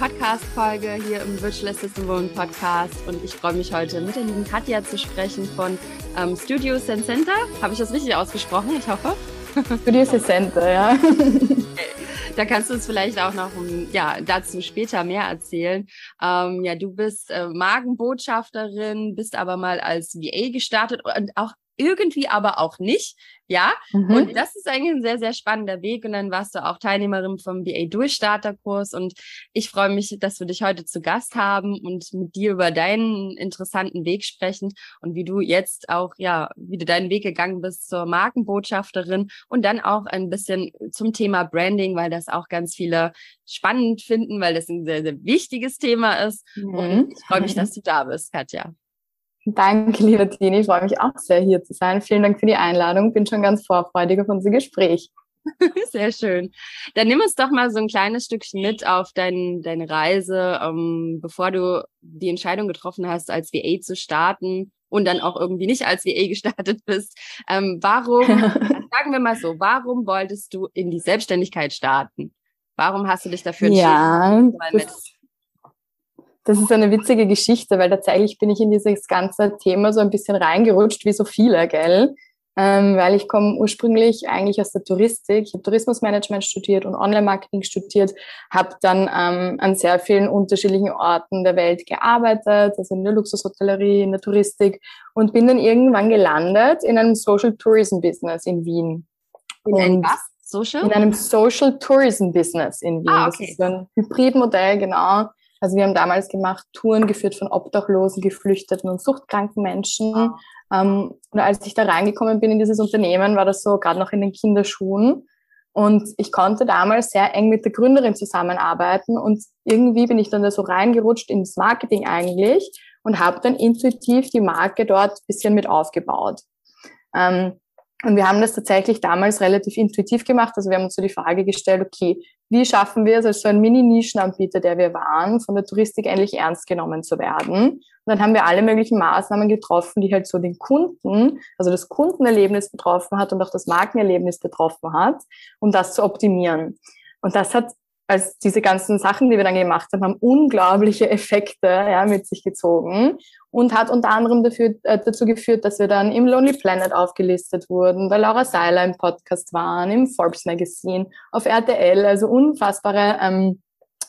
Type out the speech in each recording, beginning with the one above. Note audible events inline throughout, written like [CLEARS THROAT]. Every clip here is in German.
Podcast-Folge hier im Virtual Assistant Woman Podcast und ich freue mich heute mit der lieben Katja zu sprechen von ähm, Studio Center. Habe ich das richtig ausgesprochen? Ich hoffe. Studio Center, ja. [LAUGHS] Da kannst du uns vielleicht auch noch ja, dazu später mehr erzählen. Ähm, ja, du bist äh, Magenbotschafterin, bist aber mal als VA gestartet und auch irgendwie aber auch nicht. Ja, mhm. und das ist eigentlich ein sehr, sehr spannender Weg. Und dann warst du auch Teilnehmerin vom BA Durchstarterkurs. Und ich freue mich, dass wir dich heute zu Gast haben und mit dir über deinen interessanten Weg sprechen und wie du jetzt auch, ja, wie du deinen Weg gegangen bist zur Markenbotschafterin und dann auch ein bisschen zum Thema Branding, weil das auch ganz viele spannend finden, weil das ein sehr, sehr wichtiges Thema ist. Mhm. Und ich freue mich, dass du da bist, Katja. Danke, liebe Tini. Ich freue mich auch sehr, hier zu sein. Vielen Dank für die Einladung. Bin schon ganz vorfreudig auf unser Gespräch. [LAUGHS] Sehr schön. Dann nimm uns doch mal so ein kleines Stückchen mit auf dein, deine Reise, ähm, bevor du die Entscheidung getroffen hast, als VA zu starten und dann auch irgendwie nicht als VA gestartet [LAUGHS] bist. Ähm, warum, [LAUGHS] sagen wir mal so, warum wolltest du in die Selbstständigkeit starten? Warum hast du dich dafür entschieden? Ja, das ist eine witzige Geschichte, weil tatsächlich bin ich in dieses ganze Thema so ein bisschen reingerutscht, wie so viele, gell? Ähm, weil ich komme ursprünglich eigentlich aus der Touristik. Ich habe Tourismusmanagement studiert und Online-Marketing studiert, habe dann ähm, an sehr vielen unterschiedlichen Orten der Welt gearbeitet, also in der Luxushotellerie, in der Touristik und bin dann irgendwann gelandet in einem Social Tourism Business in Wien. In und was? Social? In einem Social Tourism Business in Wien. Ah, okay. Das ist so ein Hybridmodell, genau also wir haben damals gemacht Touren geführt von Obdachlosen, Geflüchteten und suchtkranken Menschen. Ähm, und als ich da reingekommen bin in dieses Unternehmen, war das so gerade noch in den Kinderschuhen. Und ich konnte damals sehr eng mit der Gründerin zusammenarbeiten und irgendwie bin ich dann da so reingerutscht ins Marketing eigentlich und habe dann intuitiv die Marke dort bisschen mit aufgebaut. Ähm, und wir haben das tatsächlich damals relativ intuitiv gemacht. Also wir haben uns so die Frage gestellt, okay, wie schaffen wir es als so ein Mini-Nischenanbieter, der wir waren, von der Touristik endlich ernst genommen zu werden? Und dann haben wir alle möglichen Maßnahmen getroffen, die halt so den Kunden, also das Kundenerlebnis betroffen hat und auch das Markenerlebnis betroffen hat, um das zu optimieren. Und das hat als diese ganzen Sachen, die wir dann gemacht haben, haben unglaubliche Effekte ja, mit sich gezogen und hat unter anderem dafür, äh, dazu geführt, dass wir dann im Lonely Planet aufgelistet wurden, bei Laura Seiler im Podcast waren, im Forbes Magazine, auf RTL, also unfassbare ähm,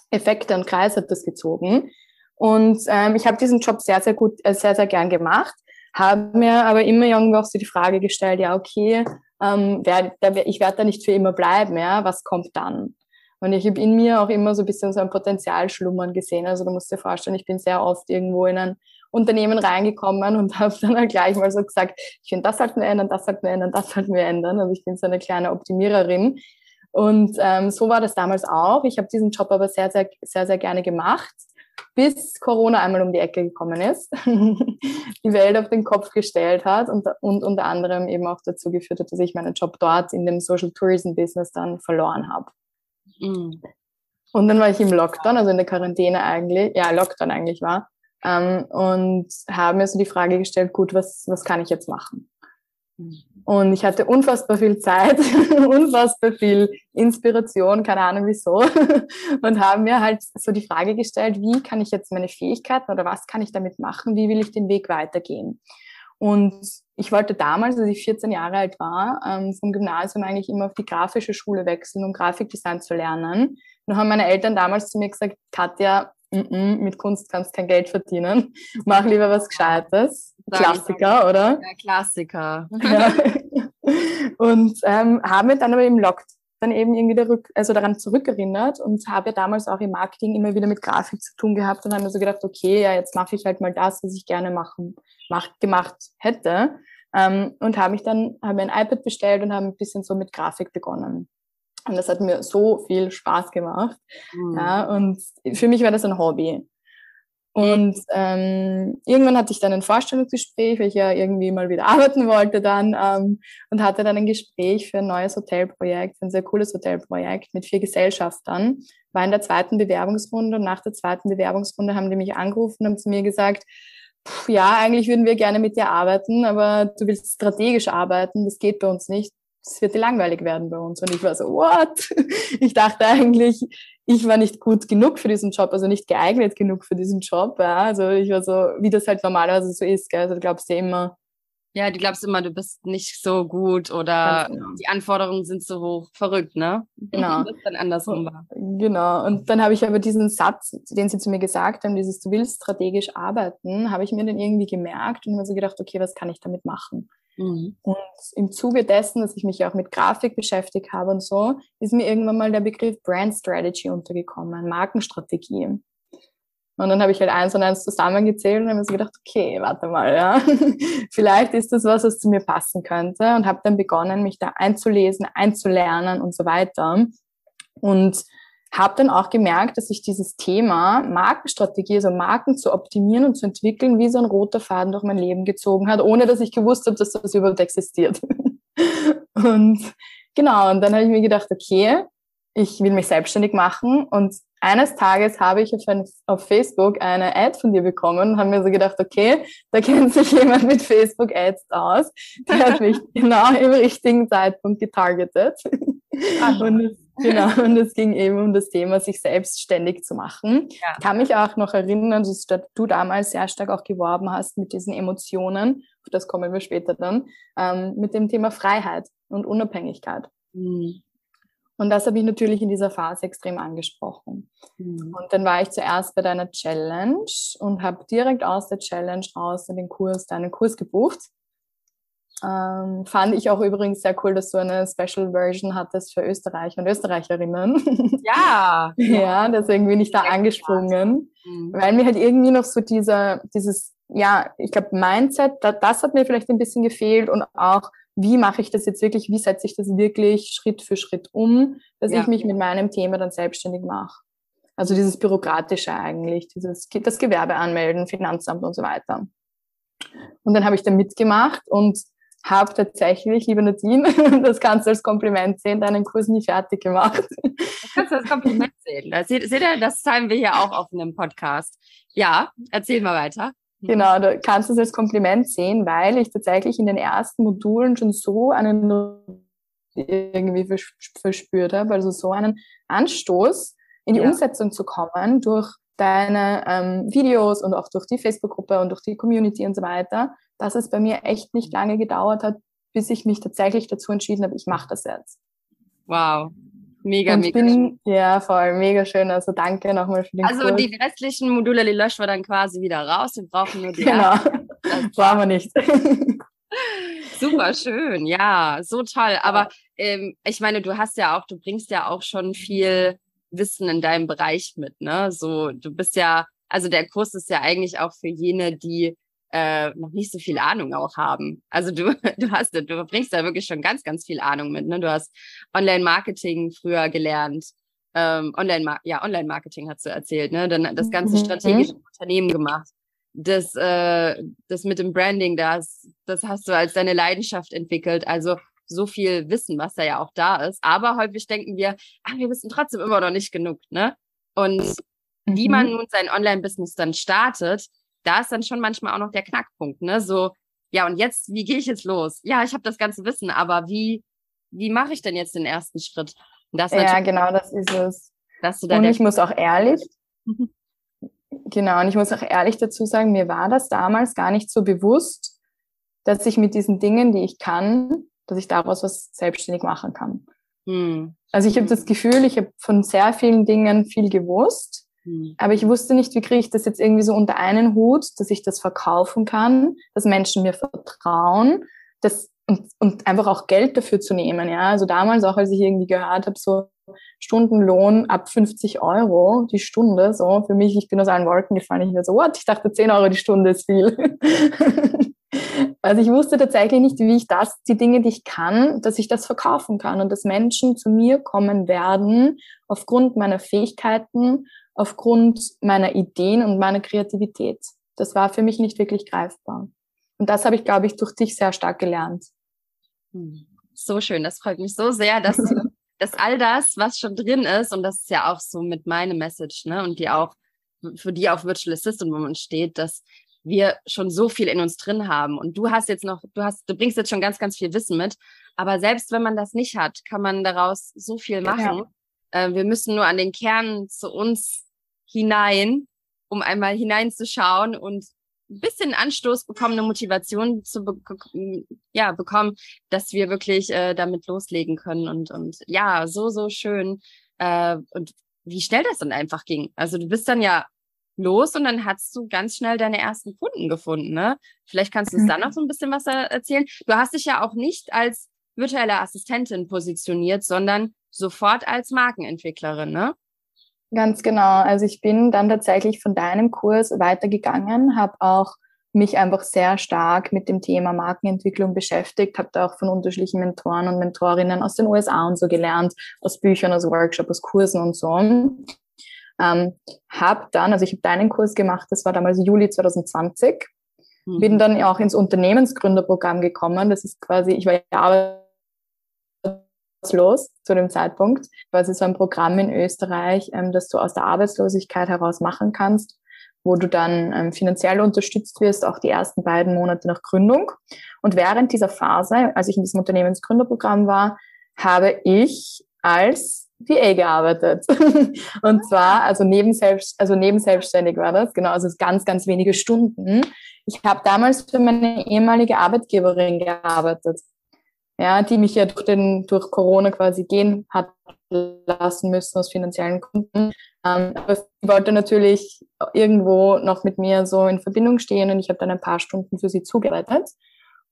Effekte und Kreis hat das gezogen. Und ähm, ich habe diesen Job sehr, sehr gut, äh, sehr, sehr gern gemacht, habe mir aber immer irgendwie auch so die Frage gestellt, ja, okay, ähm, wer, der, ich werde da nicht für immer bleiben, ja, was kommt dann? Und ich habe in mir auch immer so ein bisschen so ein Potenzial schlummern gesehen. Also du musst dir vorstellen, ich bin sehr oft irgendwo in ein Unternehmen reingekommen und [LAUGHS] habe dann halt gleich mal so gesagt, ich finde, das sollten wir ändern, das sollten wir ändern, das sollten wir ändern. Also ich bin so eine kleine Optimiererin. Und ähm, so war das damals auch. Ich habe diesen Job aber sehr, sehr, sehr, sehr gerne gemacht, bis Corona einmal um die Ecke gekommen ist, [LAUGHS] die Welt auf den Kopf gestellt hat und, und unter anderem eben auch dazu geführt hat, dass ich meinen Job dort in dem Social Tourism Business dann verloren habe. Mhm. Und dann war ich im Lockdown, also in der Quarantäne eigentlich, ja, Lockdown eigentlich war, ähm, und habe mir so die Frage gestellt, gut, was, was kann ich jetzt machen? Mhm. Und ich hatte unfassbar viel Zeit, [LAUGHS] unfassbar viel Inspiration, keine Ahnung wieso, [LAUGHS] und habe mir halt so die Frage gestellt, wie kann ich jetzt meine Fähigkeiten oder was kann ich damit machen, wie will ich den Weg weitergehen? Und ich wollte damals, als ich 14 Jahre alt war, ähm, vom Gymnasium eigentlich immer auf die grafische Schule wechseln, um Grafikdesign zu lernen. Und haben meine Eltern damals zu mir gesagt, Katja, m -m, mit Kunst kannst kein Geld verdienen. [LAUGHS] Mach lieber was Gescheites. Klassiker, oder? Ja, Klassiker. Ja. [LAUGHS] Und ähm, haben wir dann aber im Lockdown dann eben irgendwie der also daran zurückerinnert und habe ja damals auch im Marketing immer wieder mit Grafik zu tun gehabt und haben mir so gedacht, okay, ja, jetzt mache ich halt mal das, was ich gerne machen, macht, gemacht hätte. Ähm, und habe mich dann, habe mir ein iPad bestellt und habe ein bisschen so mit Grafik begonnen. Und das hat mir so viel Spaß gemacht. Mhm. Ja, und für mich war das ein Hobby. Und ähm, irgendwann hatte ich dann ein Vorstellungsgespräch, weil ich ja irgendwie mal wieder [LAUGHS] arbeiten wollte dann ähm, und hatte dann ein Gespräch für ein neues Hotelprojekt, ein sehr cooles Hotelprojekt mit vier Gesellschaftern. War in der zweiten Bewerbungsrunde und nach der zweiten Bewerbungsrunde haben die mich angerufen und haben zu mir gesagt, pff, ja, eigentlich würden wir gerne mit dir arbeiten, aber du willst strategisch arbeiten, das geht bei uns nicht. es wird langweilig werden bei uns. Und ich war so, what? [LAUGHS] Ich dachte eigentlich, ich war nicht gut genug für diesen Job, also nicht geeignet genug für diesen Job. Ja. Also ich war so, wie das halt normalerweise so ist. Gell? Also du glaubst ja immer, ja, du glaubst immer, du bist nicht so gut oder genau. die Anforderungen sind so hoch. Verrückt, ne? Genau. [LAUGHS] Das dann andersrum war. Genau. Und dann habe ich aber diesen Satz, den sie zu mir gesagt haben, dieses, du willst strategisch arbeiten, habe ich mir dann irgendwie gemerkt und mir so gedacht, okay, was kann ich damit machen? Mhm. Und im Zuge dessen, dass ich mich auch mit Grafik beschäftigt habe und so, ist mir irgendwann mal der Begriff Brand Strategy untergekommen, Markenstrategie. Und dann habe ich halt eins und eins zusammengezählt und habe mir so gedacht, okay, warte mal, ja, [LAUGHS] vielleicht ist das was, was zu mir passen könnte und habe dann begonnen, mich da einzulesen, einzulernen und so weiter. Und habe dann auch gemerkt, dass sich dieses Thema Markenstrategie, also Marken zu optimieren und zu entwickeln, wie so ein roter Faden durch mein Leben gezogen hat, ohne dass ich gewusst habe, dass das überhaupt existiert. [LAUGHS] und genau, und dann habe ich mir gedacht, okay, ich will mich selbstständig machen und eines Tages habe ich auf, ein, auf, Facebook eine Ad von dir bekommen und habe mir so gedacht, okay, da [LAUGHS] kennt sich jemand mit Facebook Ads aus. Der hat mich [LAUGHS] genau im richtigen Zeitpunkt getargetet. [LAUGHS] und es, genau, und es ging eben um das Thema, sich selbstständig zu machen. Ja. Ich kann mich auch noch erinnern, dass du damals sehr stark auch geworben hast mit diesen Emotionen, auf das kommen wir später dann, ähm, mit dem Thema Freiheit und Unabhängigkeit. Mhm. Und das habe ich natürlich in dieser Phase extrem angesprochen. Mhm. Und dann war ich zuerst bei deiner Challenge und habe direkt aus der Challenge raus den Kurs, deinen Kurs gebucht. Ähm, fand ich auch übrigens sehr cool, dass du eine Special Version hattest für Österreicher und Österreicherinnen. [LAUGHS] Ja. ja, deswegen bin ich da angesprungen, mhm. weil mir halt irgendwie noch so dieser, dieses, ja, ich glaube, Mindset, da, das hat mir vielleicht ein bisschen gefehlt und auch wie mache ich das jetzt wirklich, wie setze ich das wirklich Schritt für Schritt um, dass ja. ich mich mit meinem Thema dann selbstständig mache. Also dieses Bürokratische eigentlich, dieses, das Gewerbe anmelden, Finanzamt und so weiter. Und dann habe ich da mitgemacht und habe tatsächlich, liebe Nadine, [LAUGHS] das kannst du als Kompliment sehen, deinen Kurs nie fertig gemacht. Das kannst du als Kompliment sehen. Seht ihr, das zeigen wir hier auch auf einem Podcast. Ja, erzähl mal weiter. Genau, du kannst es als Kompliment sehen, weil ich tatsächlich in den ersten Modulen schon so einen irgendwie verspürt habe, also so einen Anstoß in die ja. Umsetzung zu kommen durch deine ähm, Videos und auch durch die Facebook-Gruppe und durch die Community und so weiter, dass es bei mir echt nicht lange gedauert hat, bis ich mich tatsächlich dazu entschieden habe, ich mache das jetzt. Wow, Mega, und mega bin, schön. Ja, voll, mega schön. Also danke nochmal für den Also Kurs. die restlichen Module, die löschen wir dann quasi wieder raus. Wir brauchen nur die Genau, [LAUGHS] brauchen wir nicht. [LAUGHS] Super schön, ja, so toll. Aber ähm, ich meine, du hast ja auch, du bringst ja auch schon viel Wissen in deinem Bereich mit, ne? So, du bist ja, also der Kurs ist ja eigentlich auch für jene, die äh, noch nicht so viel Ahnung auch haben. Also du, [LAUGHS] du hast, du bringst da wirklich schon ganz, ganz viel Ahnung mit. Ne? Du hast Online-Marketing früher gelernt. Ähm, Online, ja, Online-Marketing hast du erzählt, ne? Dann das ganze mhm. strategische mhm. Unternehmen gemacht. Das, äh, das mit dem Branding, das, das hast du als deine Leidenschaft entwickelt. Also so viel Wissen, was da ja auch da ist. Aber häufig denken wir, ach, wir wissen trotzdem immer noch nicht genug, ne? Und mhm. wie man nun sein Online-Business dann startet, da ist dann schon manchmal auch noch der Knackpunkt, ne? So, ja, und jetzt, wie gehe ich jetzt los? Ja, ich habe das ganze Wissen, aber wie, wie mache ich denn jetzt den ersten Schritt? Das ja, genau, das ist es. Dass du da und ich muss auch ehrlich, [LAUGHS] genau, und ich muss auch ehrlich dazu sagen, mir war das damals gar nicht so bewusst, dass ich mit diesen Dingen, die ich kann, dass ich daraus was selbstständig machen kann. Hm. Also ich habe das Gefühl, ich habe von sehr vielen Dingen viel gewusst. Aber ich wusste nicht, wie kriege ich das jetzt irgendwie so unter einen Hut, dass ich das verkaufen kann, dass Menschen mir vertrauen, das und, und einfach auch Geld dafür zu nehmen. Ja, also damals auch, als ich irgendwie gehört habe, so Stundenlohn ab 50 Euro die Stunde, so für mich, ich bin aus allen Wolken gefallen. Ich war so, what? Ich dachte 10 Euro die Stunde ist viel. [LAUGHS] also ich wusste tatsächlich nicht, wie ich das, die Dinge, die ich kann, dass ich das verkaufen kann und dass Menschen zu mir kommen werden aufgrund meiner Fähigkeiten aufgrund meiner Ideen und meiner Kreativität. Das war für mich nicht wirklich greifbar. Und das habe ich, glaube ich, durch dich sehr stark gelernt. Hm. So schön, das freut mich so sehr, dass, [LAUGHS] dass all das, was schon drin ist, und das ist ja auch so mit meiner Message, ne, und die auch, für die auch Virtual Assistant Moment steht, dass wir schon so viel in uns drin haben. Und du hast jetzt noch, du hast, du bringst jetzt schon ganz, ganz viel Wissen mit. Aber selbst wenn man das nicht hat, kann man daraus so viel machen. Ja. Äh, wir müssen nur an den Kern zu uns hinein, um einmal hineinzuschauen und ein bisschen Anstoß bekommen, eine Motivation zu be ja, bekommen, dass wir wirklich äh, damit loslegen können. Und, und ja, so, so schön. Äh, und wie schnell das dann einfach ging. Also du bist dann ja los und dann hast du ganz schnell deine ersten Kunden gefunden, ne? Vielleicht kannst du uns mhm. da noch so ein bisschen was erzählen. Du hast dich ja auch nicht als virtuelle Assistentin positioniert, sondern sofort als Markenentwicklerin, ne? Ganz genau. Also ich bin dann tatsächlich von deinem Kurs weitergegangen, habe auch mich einfach sehr stark mit dem Thema Markenentwicklung beschäftigt, habe da auch von unterschiedlichen Mentoren und Mentorinnen aus den USA und so gelernt, aus Büchern, aus Workshops, aus Kursen und so. Ähm, habe dann, also ich habe deinen Kurs gemacht, das war damals Juli 2020, mhm. bin dann auch ins Unternehmensgründerprogramm gekommen. Das ist quasi, ich war ja arbeitslos zu dem Zeitpunkt, quasi so ein Programm in Österreich, ähm, das du aus der Arbeitslosigkeit heraus machen kannst wo du dann ähm, finanziell unterstützt wirst, auch die ersten beiden Monate nach Gründung. Und während dieser Phase, als ich in diesem Unternehmensgründerprogramm war, habe ich als VA gearbeitet. [LAUGHS] und zwar, also neben, selbst, also neben selbstständig war das, genau, also ganz, ganz wenige Stunden. Ich habe damals für meine ehemalige Arbeitgeberin gearbeitet, ja, die mich ja durch, den, durch Corona quasi gehen hat lassen müssen aus finanziellen Gründen. Ähm, aber sie wollte natürlich irgendwo noch mit mir so in Verbindung stehen und ich habe dann ein paar Stunden für sie zugearbeitet.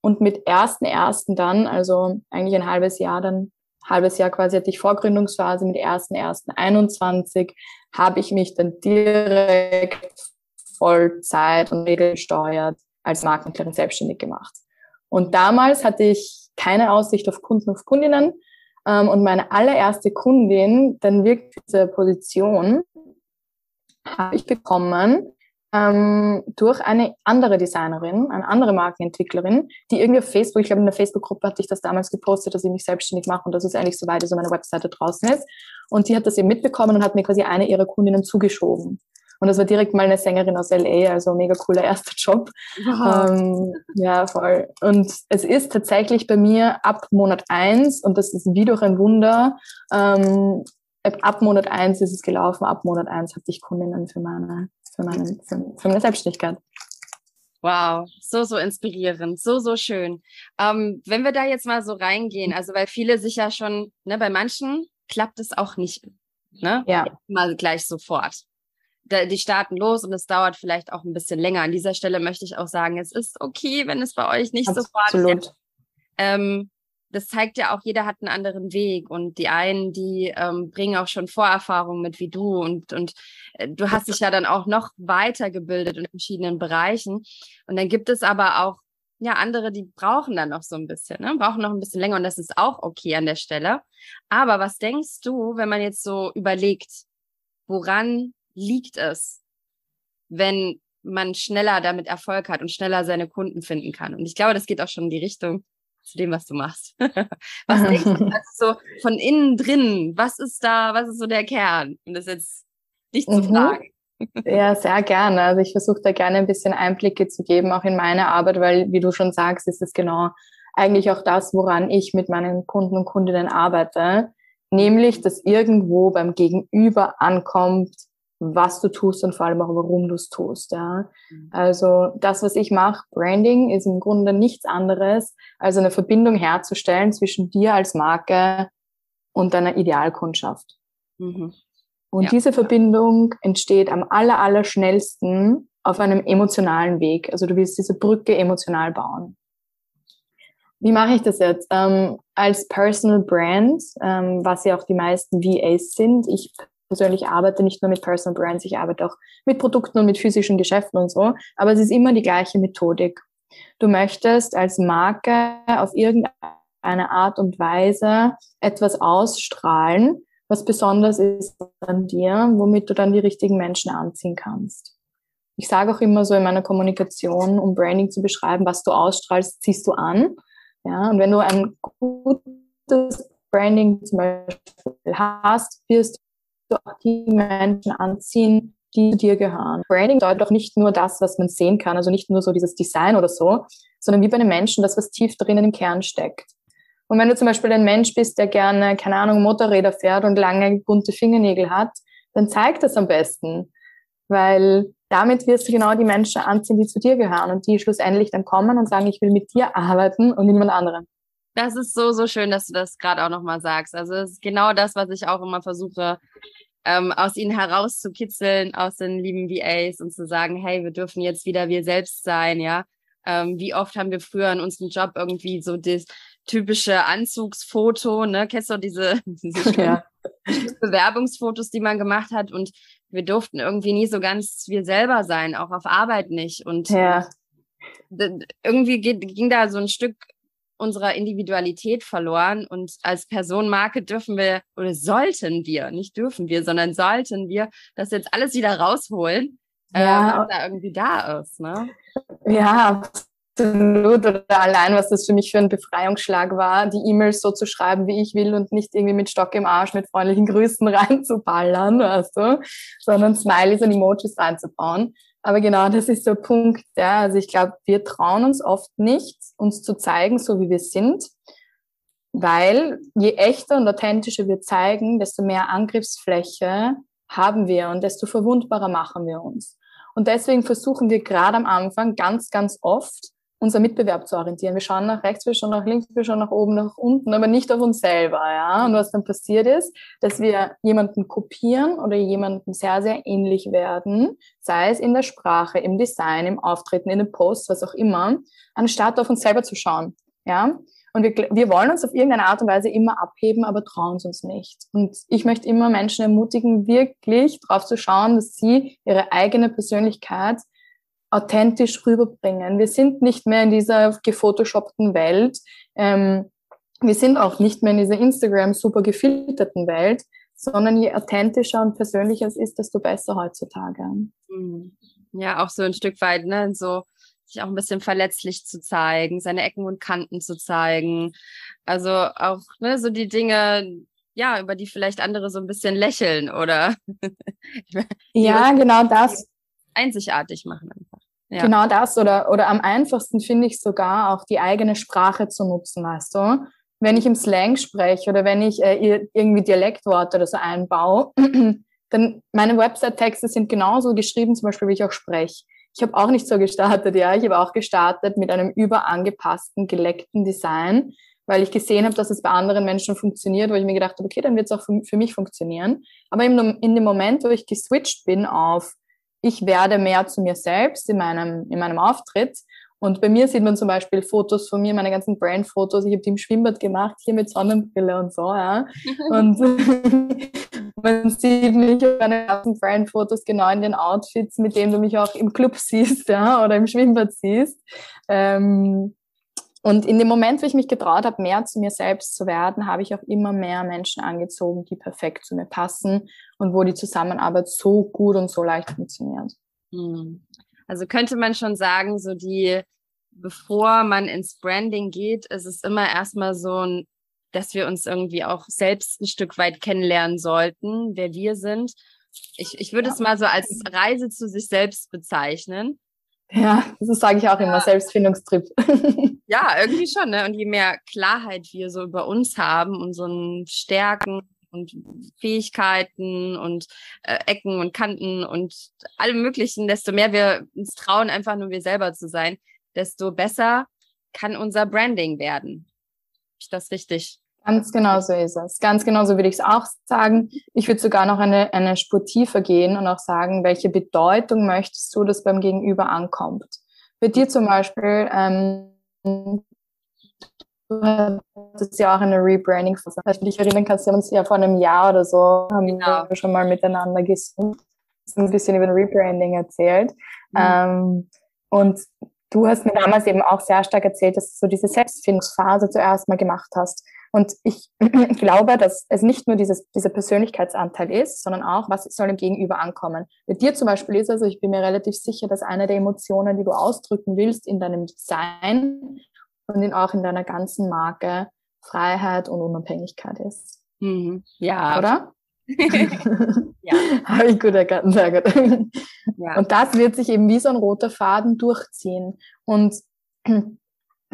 Und mit ersten ersten dann, also eigentlich ein halbes Jahr dann, halbes Jahr quasi hatte ich Vorgründungsphase, mit ersten ersten 21 habe ich mich dann direkt Vollzeit und regelgesteuert als Markenklerin selbstständig gemacht. Und damals hatte ich keine Aussicht auf Kunden, auf Kundinnen, ähm, und meine allererste Kundin, dann wirklich diese Position, habe ich bekommen ähm, durch eine andere Designerin, eine andere Markenentwicklerin, die irgendwie auf Facebook, ich glaube in der Facebook-Gruppe hatte ich das damals gepostet, dass ich mich selbstständig mache und dass es eigentlich so weit ist, meine Webseite draußen ist. Und die hat das eben mitbekommen und hat mir quasi eine ihrer Kundinnen zugeschoben. Und das war direkt mal eine Sängerin aus LA, also mega cooler erster Job. Wow. Ähm, ja, voll. Und es ist tatsächlich bei mir ab Monat eins und das ist wie durch ein Wunder, ähm, ab Monat eins ist es gelaufen, ab Monat eins hatte ich Kundinnen für meine, für meine, für, für meine Selbstständigkeit. Wow, so, so inspirierend, so, so schön. Ähm, wenn wir da jetzt mal so reingehen, also weil viele sich ja schon, ne, bei manchen klappt es auch nicht, ne? Ja. Mal gleich sofort die starten los und es dauert vielleicht auch ein bisschen länger. An dieser Stelle möchte ich auch sagen, es ist okay, wenn es bei euch nicht Absolut. sofort ähm, das zeigt ja auch, jeder hat einen anderen Weg und die einen, die ähm, bringen auch schon Vorerfahrungen mit wie du und, und äh, du hast dich ja dann auch noch weitergebildet in verschiedenen Bereichen und dann gibt es aber auch ja andere, die brauchen dann noch so ein bisschen, ne? brauchen noch ein bisschen länger und das ist auch okay an der Stelle. Aber was denkst du, wenn man jetzt so überlegt, woran liegt es, wenn man schneller damit Erfolg hat und schneller seine Kunden finden kann. Und ich glaube, das geht auch schon in die Richtung zu dem, was du machst. [LAUGHS] was denkst du [LAUGHS] also so von innen drin? Was ist da, was ist so der Kern? Und das jetzt dich zu mhm. fragen. [LAUGHS] Ja, sehr gerne. Also ich versuche da gerne ein bisschen Einblicke zu geben, auch in meine Arbeit, weil, wie du schon sagst, ist es genau eigentlich auch das, woran ich mit meinen Kunden und Kundinnen arbeite. Nämlich, dass irgendwo beim Gegenüber ankommt, was du tust und vor allem auch warum du es tust. Ja. Mhm. Also das, was ich mache, Branding, ist im Grunde nichts anderes, als eine Verbindung herzustellen zwischen dir als Marke und deiner Idealkundschaft. Mhm. Und ja. diese Verbindung entsteht am aller, aller schnellsten auf einem emotionalen Weg. Also du willst diese Brücke emotional bauen. Wie mache ich das jetzt? Ähm, als Personal Brand, ähm, was ja auch die meisten VAs sind. Ich persönlich arbeite nicht nur mit Personal Brands, ich arbeite auch mit Produkten und mit physischen Geschäften und so. Aber es ist immer die gleiche Methodik. Du möchtest als Marke auf irgendeine Art und Weise etwas ausstrahlen, was besonders ist an dir, womit du dann die richtigen Menschen anziehen kannst. Ich sage auch immer so in meiner Kommunikation, um Branding zu beschreiben, was du ausstrahlst, ziehst du an. Ja, und wenn du ein gutes Branding zum Beispiel hast, wirst du auch die Menschen anziehen, die zu dir gehören. Branding bedeutet auch nicht nur das, was man sehen kann, also nicht nur so dieses Design oder so, sondern wie bei einem Menschen das, was tief drinnen im Kern steckt. Und wenn du zum Beispiel ein Mensch bist, der gerne, keine Ahnung, Motorräder fährt und lange bunte Fingernägel hat, dann zeig das am besten. Weil damit wirst du genau die Menschen anziehen, die zu dir gehören und die schlussendlich dann kommen und sagen, ich will mit dir arbeiten und niemand anderen. Das ist so, so schön, dass du das gerade auch nochmal sagst. Also es ist genau das, was ich auch immer versuche, ähm, aus ihnen herauszukitzeln, aus den lieben VAs und zu sagen, hey, wir dürfen jetzt wieder wir selbst sein, ja. Ähm, wie oft haben wir früher in unserem Job irgendwie so das typische Anzugsfoto, ne? Kennst du diese, [LAUGHS] diese [LAUGHS] ja. Bewerbungsfotos, die man gemacht hat und wir durften irgendwie nie so ganz wir selber sein, auch auf Arbeit nicht. Und ja. irgendwie ging da so ein Stück unserer Individualität verloren und als Personenmarke dürfen wir oder sollten wir, nicht dürfen wir, sondern sollten wir das jetzt alles wieder rausholen, äh, ja. äh, was da irgendwie da ist. Ne? Ja, absolut. Oder allein, was das für mich für ein Befreiungsschlag war, die E-Mails so zu schreiben, wie ich will und nicht irgendwie mit Stock im Arsch mit freundlichen [LAUGHS] Grüßen reinzuballern, weißt du, sondern Smileys und Emojis reinzubauen. Aber genau, das ist ein Punkt. Ja. Also ich glaube, wir trauen uns oft nicht, uns zu zeigen, so wie wir sind, weil je echter und authentischer wir zeigen, desto mehr Angriffsfläche haben wir und desto verwundbarer machen wir uns. Und deswegen versuchen wir gerade am Anfang ganz, ganz oft, unser Mitbewerb zu orientieren. Wir schauen nach rechts, wir schauen nach links, wir schauen nach oben, nach unten, aber nicht auf uns selber. Ja? Und was dann passiert ist, dass wir jemanden kopieren oder jemanden sehr, sehr ähnlich werden, sei es in der Sprache, im Design, im Auftreten, in den Posts, was auch immer, anstatt auf uns selber zu schauen. Ja? Und wir, wir wollen uns auf irgendeine Art und Weise immer abheben, aber trauen es uns nicht. Und ich möchte immer Menschen ermutigen, wirklich darauf zu schauen, dass sie ihre eigene Persönlichkeit authentisch rüberbringen. Wir sind nicht mehr in dieser gefotoshoppten Welt. Ähm, wir sind auch nicht mehr in dieser Instagram super gefilterten Welt, sondern je authentischer und persönlicher es ist, desto besser heutzutage. Mhm. Ja, auch so ein Stück weit, ne, so sich auch ein bisschen verletzlich zu zeigen, seine Ecken und Kanten zu zeigen. Also auch, ne, so die Dinge, ja, über die vielleicht andere so ein bisschen lächeln oder [LAUGHS] ja, genau das einzigartig machen einfach. Ja. Genau das oder, oder am einfachsten finde ich sogar auch die eigene Sprache zu nutzen, weißt du? Wenn ich im Slang spreche oder wenn ich äh, irgendwie Dialektworte oder so einbaue, [CLEARS THROAT] dann meine Website-Texte sind genauso geschrieben, zum Beispiel, wie ich auch spreche. Ich habe auch nicht so gestartet, ja. Ich habe auch gestartet mit einem überangepassten, geleckten Design, weil ich gesehen habe, dass es bei anderen Menschen funktioniert, wo ich mir gedacht habe, okay, dann wird es auch für, für mich funktionieren. Aber in, in dem Moment, wo ich geswitcht bin auf ich werde mehr zu mir selbst in meinem, in meinem Auftritt. Und bei mir sieht man zum Beispiel Fotos von mir, meine ganzen Brand-Fotos. Ich habe die im Schwimmbad gemacht, hier mit Sonnenbrille und so, ja. [LAUGHS] Und [LAUGHS] man sieht mich auf meinen ganzen Brand-Fotos genau in den Outfits, mit denen du mich auch im Club siehst, ja, oder im Schwimmbad siehst. Ähm, und in dem Moment, wo ich mich getraut habe, mehr zu mir selbst zu werden, habe ich auch immer mehr Menschen angezogen, die perfekt zu mir passen und wo die Zusammenarbeit so gut und so leicht funktioniert. Hm. Also könnte man schon sagen, so die, bevor man ins Branding geht, ist es immer erstmal so ein, dass wir uns irgendwie auch selbst ein Stück weit kennenlernen sollten, wer wir sind. Ich, ich würde ja. es mal so als Reise zu sich selbst bezeichnen. Ja, das sage ich auch ja. immer, Selbstfindungstrip. [LAUGHS] Ja, irgendwie schon. Ne? Und je mehr Klarheit wir so über uns haben, unseren Stärken und Fähigkeiten und äh, Ecken und Kanten und allem Möglichen, desto mehr wir uns trauen, einfach nur wir selber zu sein, desto besser kann unser Branding werden. Ist das richtig? Ganz genau so ist es. Ganz genau so würde ich es auch sagen. Ich würde sogar noch eine, eine Spur tiefer gehen und auch sagen, welche Bedeutung möchtest du, dass beim Gegenüber ankommt? Bei dir zum Beispiel, ähm, du hattest ja auch eine Rebranding. Falls du dich erinnern kannst, wir haben uns ja vor einem Jahr oder so haben genau. wir schon mal miteinander gesucht, ein bisschen über Rebranding erzählt. Mhm. Ähm, und du hast mir damals eben auch sehr stark erzählt, dass du so diese Selbstfindungsphase zuerst mal gemacht hast. Und ich [CLEARS THROAT] glaube, dass es nicht nur dieses, dieser Persönlichkeitsanteil ist, sondern auch, was soll im Gegenüber ankommen. Bei dir zum Beispiel ist also, ich bin mir relativ sicher, dass eine der Emotionen, die du ausdrücken willst in deinem Design und in, auch in deiner ganzen Marke, Freiheit und Unabhängigkeit ist. Mhm. Ja. Oder? [LAUGHS] ja. [LAUGHS] Habe ich gut erkannt, sehr gut. Ja. Und das wird sich eben wie so ein roter Faden durchziehen. Und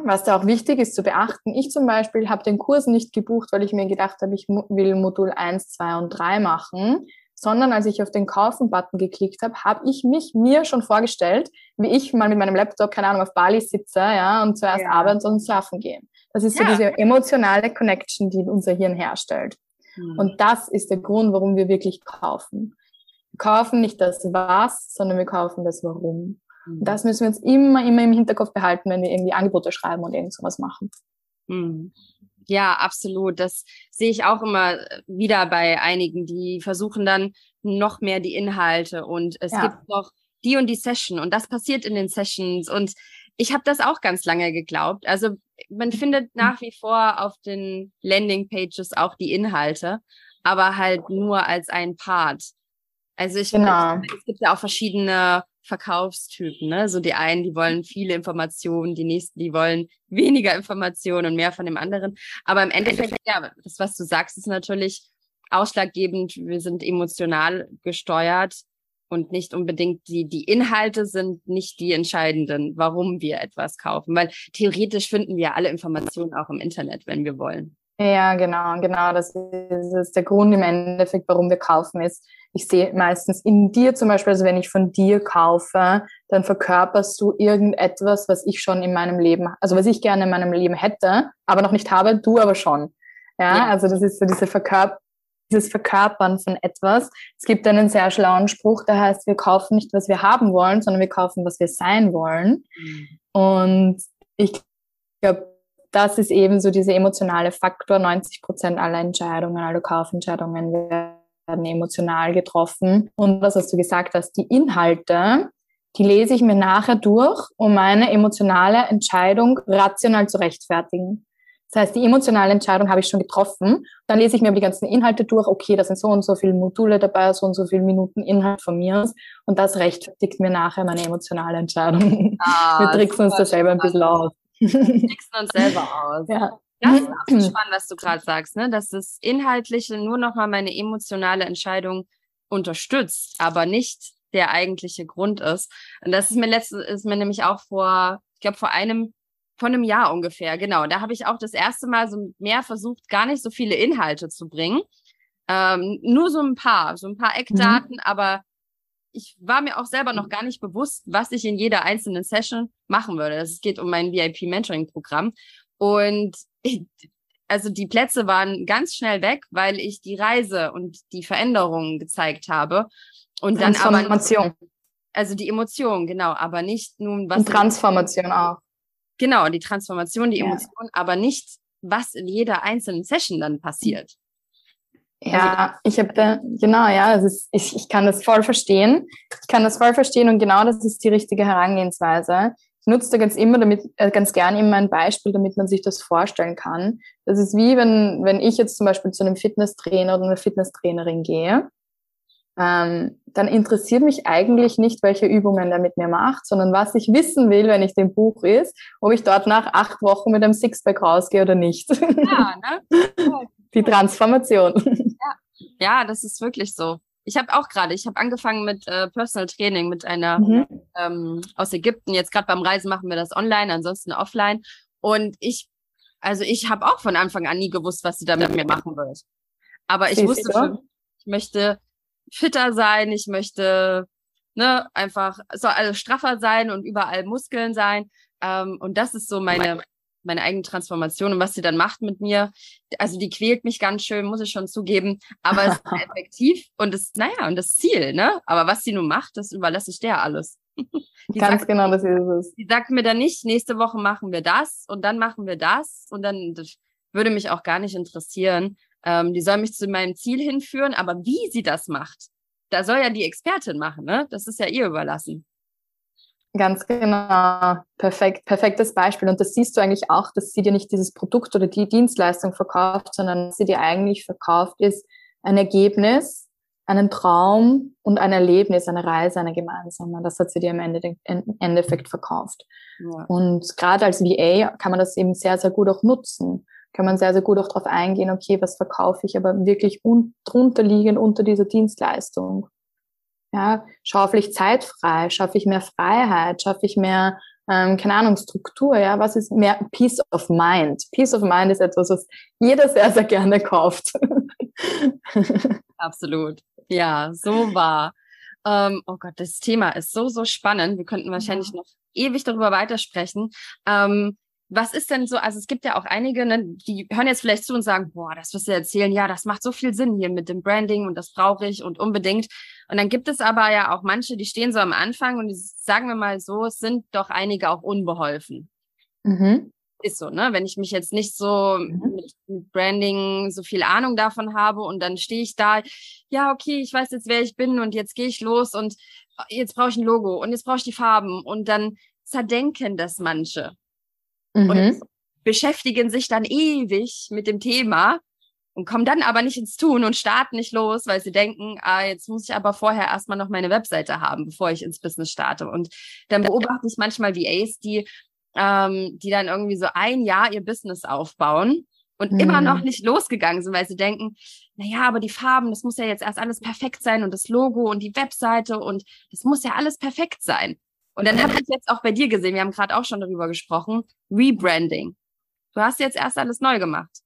was da auch wichtig ist zu beachten, ich zum Beispiel habe den Kurs nicht gebucht, weil ich mir gedacht habe, ich will Modul 1, 2 und 3 machen, sondern als ich auf den Kaufen-Button geklickt habe, habe ich mich mir schon vorgestellt, wie ich mal mit meinem Laptop, keine Ahnung, auf Bali sitze ja, und zuerst ja. arbeiten und schlafen gehen. Das ist so ja. diese emotionale Connection, die unser Hirn herstellt. Mhm. Und das ist der Grund, warum wir wirklich kaufen. Wir kaufen nicht das Was, sondern wir kaufen das Warum. Mhm. Und das müssen wir uns immer, immer im Hinterkopf behalten, wenn wir irgendwie Angebote schreiben und irgend sowas machen. Mhm. Ja, absolut. Das sehe ich auch immer wieder bei einigen, die versuchen dann noch mehr die Inhalte und es ja. gibt noch die und die Session und das passiert in den Sessions und ich habe das auch ganz lange geglaubt. Also man findet nach wie vor auf den Landing-Pages auch die Inhalte, aber halt nur als ein Part. Also ich genau. es gibt ja auch verschiedene Verkaufstypen, ne? So die einen, die wollen viele Informationen, die nächsten, die wollen [LAUGHS] weniger Informationen und mehr von dem anderen. Aber im Endeffekt, ja, das, was du sagst, ist natürlich ausschlaggebend. Wir sind emotional gesteuert und nicht unbedingt die, die Inhalte sind nicht die entscheidenden, warum wir etwas kaufen. Weil theoretisch finden wir alle Informationen auch im Internet, wenn wir wollen. Ja, genau, genau. Das ist, das ist der Grund im Endeffekt, warum wir kaufen, ist, ich sehe meistens in dir zum Beispiel, also wenn ich von dir kaufe, dann verkörperst du irgendetwas, was ich schon in meinem Leben, also was ich gerne in meinem Leben hätte, aber noch nicht habe, du aber schon. Ja, ja. also das ist so diese Verkörper dieses Verkörpern von etwas. Es gibt einen sehr schlauen Spruch, der heißt, wir kaufen nicht, was wir haben wollen, sondern wir kaufen, was wir sein wollen. Mhm. Und ich glaube, das ist eben so dieser emotionale Faktor. 90 Prozent aller Entscheidungen, aller Kaufentscheidungen werden emotional getroffen. Und was hast du gesagt hast, die Inhalte, die lese ich mir nachher durch, um meine emotionale Entscheidung rational zu rechtfertigen. Das heißt, die emotionale Entscheidung habe ich schon getroffen. Dann lese ich mir die ganzen Inhalte durch. Okay, da sind so und so viele Module dabei, so und so viele Minuten Inhalt von mir. Und das rechtfertigt mir nachher meine emotionale Entscheidung. Ah, Wir tricksen uns da selber ein bisschen aus. Wir [LAUGHS] tricksen uns selber aus. Ja. Das ist [CLEARS THROAT] auch so spannend, was du gerade sagst, ne? dass das Inhaltliche nur nochmal meine emotionale Entscheidung unterstützt, aber nicht der eigentliche Grund ist. Und das ist mir letztens, ist mir nämlich auch vor, ich glaube, vor einem von einem Jahr ungefähr, genau. Da habe ich auch das erste Mal so mehr versucht, gar nicht so viele Inhalte zu bringen. Ähm, nur so ein paar, so ein paar Eckdaten, mhm. aber ich war mir auch selber noch gar nicht bewusst, was ich in jeder einzelnen Session machen würde. Es geht um mein VIP-Mentoring-Programm. Und also die Plätze waren ganz schnell weg, weil ich die Reise und die Veränderungen gezeigt habe. Und dann Transformation. aber. Also die Emotion, genau, aber nicht nun was. Und Transformation auch. Genau, die Transformation, die Emotion, ja. aber nicht, was in jeder einzelnen Session dann passiert. Ja, ich habe da, genau, ja, das ist, ich, ich kann das voll verstehen. Ich kann das voll verstehen und genau das ist die richtige Herangehensweise. Ich nutze da ganz immer damit, äh, ganz gern immer ein Beispiel, damit man sich das vorstellen kann. Das ist wie wenn, wenn ich jetzt zum Beispiel zu einem Fitnesstrainer oder einer Fitnesstrainerin gehe ähm, dann interessiert mich eigentlich nicht, welche Übungen er mit mir macht, sondern was ich wissen will, wenn ich dem Buch ist, ob ich dort nach acht Wochen mit einem Sixpack rausgehe oder nicht. Ja, ne? [LAUGHS] Die Transformation. Ja. das ist wirklich so. Ich habe auch gerade, ich habe angefangen mit äh, Personal Training mit einer mhm. ähm, aus Ägypten. Jetzt gerade beim Reisen machen wir das online, ansonsten offline. Und ich, also ich habe auch von Anfang an nie gewusst, was sie da mit mir machen wird. Aber ich Siehst wusste schon, ich möchte fitter sein, ich möchte ne, einfach, soll alles straffer sein und überall Muskeln sein. Ähm, und das ist so meine, meine eigene Transformation und was sie dann macht mit mir. Also die quält mich ganz schön, muss ich schon zugeben, aber es ist [LAUGHS] effektiv und es, naja, und das Ziel, ne? Aber was sie nun macht, das überlasse ich der alles. [LAUGHS] Die Ganz sagt, genau, das ist es. Die sagt mir dann nicht, nächste Woche machen wir das und dann machen wir das und dann das würde mich auch gar nicht interessieren. Ähm, die soll mich zu meinem Ziel hinführen, aber wie sie das macht, da soll ja die Expertin machen, ne? Das ist ja ihr überlassen. Ganz genau. Perfekt, perfektes Beispiel. Und das siehst du eigentlich auch, dass sie dir nicht dieses Produkt oder die Dienstleistung verkauft, sondern sie dir eigentlich verkauft ist ein Ergebnis, einen Traum und ein Erlebnis, eine Reise, eine gemeinsame. Das hat sie dir im Endeffekt verkauft. Ja. Und gerade als VA kann man das eben sehr, sehr gut auch nutzen. kann man sehr, sehr gut auch darauf eingehen, okay, was verkaufe ich aber wirklich un drunter liegend unter dieser Dienstleistung. Ja, schaufel ich Zeit frei, schaffe ich mehr Freiheit, schaffe ich mehr, ähm, keine Ahnung, Struktur, ja, was ist mehr Peace of Mind? Peace of Mind ist etwas, was jeder sehr, sehr gerne kauft. [LAUGHS] Absolut. Ja, so war. Ähm, oh Gott, das Thema ist so, so spannend. Wir könnten wahrscheinlich ja. noch ewig darüber weitersprechen. Ähm, was ist denn so, also es gibt ja auch einige, ne, die hören jetzt vielleicht zu und sagen, boah, das wirst du erzählen, ja, das macht so viel Sinn hier mit dem Branding und das brauche ich und unbedingt. Und dann gibt es aber ja auch manche, die stehen so am Anfang und die sagen wir mal so, es sind doch einige auch unbeholfen. Mhm. Ist so, ne? Wenn ich mich jetzt nicht so mhm. mit, Branding so viel Ahnung davon habe und dann stehe ich da, ja, okay, ich weiß jetzt, wer ich bin und jetzt gehe ich los und jetzt brauche ich ein Logo und jetzt brauche ich die Farben und dann zerdenken das manche mhm. und beschäftigen sich dann ewig mit dem Thema und kommen dann aber nicht ins Tun und starten nicht los, weil sie denken, ah, jetzt muss ich aber vorher erstmal noch meine Webseite haben, bevor ich ins Business starte. Und dann beobachte ich manchmal VAs, die, ähm, die dann irgendwie so ein Jahr ihr Business aufbauen und mhm. immer noch nicht losgegangen sind, weil sie denken, na ja, aber die Farben, das muss ja jetzt erst alles perfekt sein und das Logo und die Webseite und das muss ja alles perfekt sein. Und dann habe ich jetzt auch bei dir gesehen, wir haben gerade auch schon darüber gesprochen, Rebranding. Du hast jetzt erst alles neu gemacht.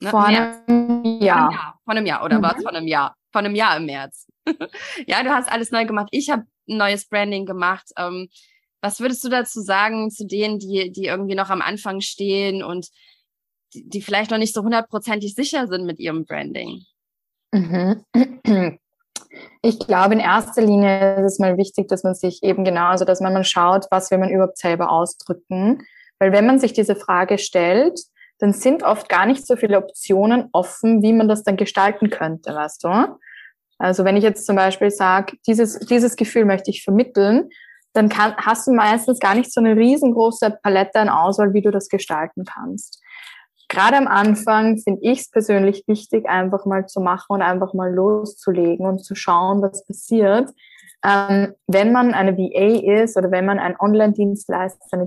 Ne? Vor einem Jahr. Jahr. Von einem Jahr, oder mhm. war es von einem Jahr? Von einem Jahr im März. [LAUGHS] ja, du hast alles neu gemacht. Ich habe ein neues Branding gemacht. Ähm, was würdest du dazu sagen zu denen, die, die irgendwie noch am Anfang stehen und die, die vielleicht noch nicht so hundertprozentig sicher sind mit ihrem Branding? Mhm. [CLEARS THROAT] Ich glaube, in erster Linie ist es mal wichtig, dass man sich eben genau, also dass man mal schaut, was will man überhaupt selber ausdrücken. Weil wenn man sich diese Frage stellt, dann sind oft gar nicht so viele Optionen offen, wie man das dann gestalten könnte, weißt du? Also wenn ich jetzt zum Beispiel sage, dieses, dieses Gefühl möchte ich vermitteln, dann kann, hast du meistens gar nicht so eine riesengroße Palette an Auswahl, wie du das gestalten kannst gerade am Anfang finde ich es persönlich wichtig, einfach mal zu machen und einfach mal loszulegen und zu schauen, was passiert. Ähm, wenn man eine VA ist oder wenn man ein Online-Dienstleister, eine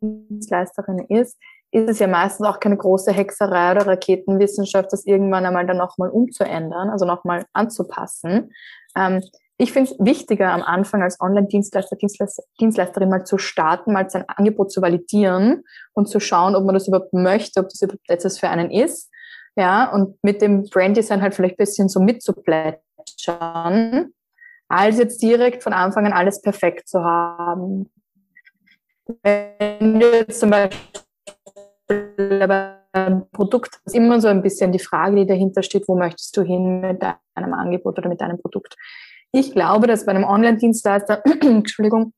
Dienstleisterin ist, ist es ja meistens auch keine große Hexerei oder Raketenwissenschaft, das irgendwann einmal dann nochmal umzuändern, also nochmal anzupassen. Ähm, ich finde es wichtiger, am Anfang als Online-Dienstleister, Dienstleister, Dienstleisterin mal zu starten, mal sein Angebot zu validieren und zu schauen, ob man das überhaupt möchte, ob das überhaupt etwas für einen ist. Ja, und mit dem Brand-Design halt vielleicht ein bisschen so mitzuplätschern, als jetzt direkt von Anfang an alles perfekt zu haben. Wenn du jetzt zum Beispiel ein Produkt ist immer so ein bisschen die Frage, die dahinter steht, wo möchtest du hin mit deinem Angebot oder mit deinem Produkt? Ich glaube, dass bei einem Online-Dienstleister, [CLEARS THROAT] Entschuldigung,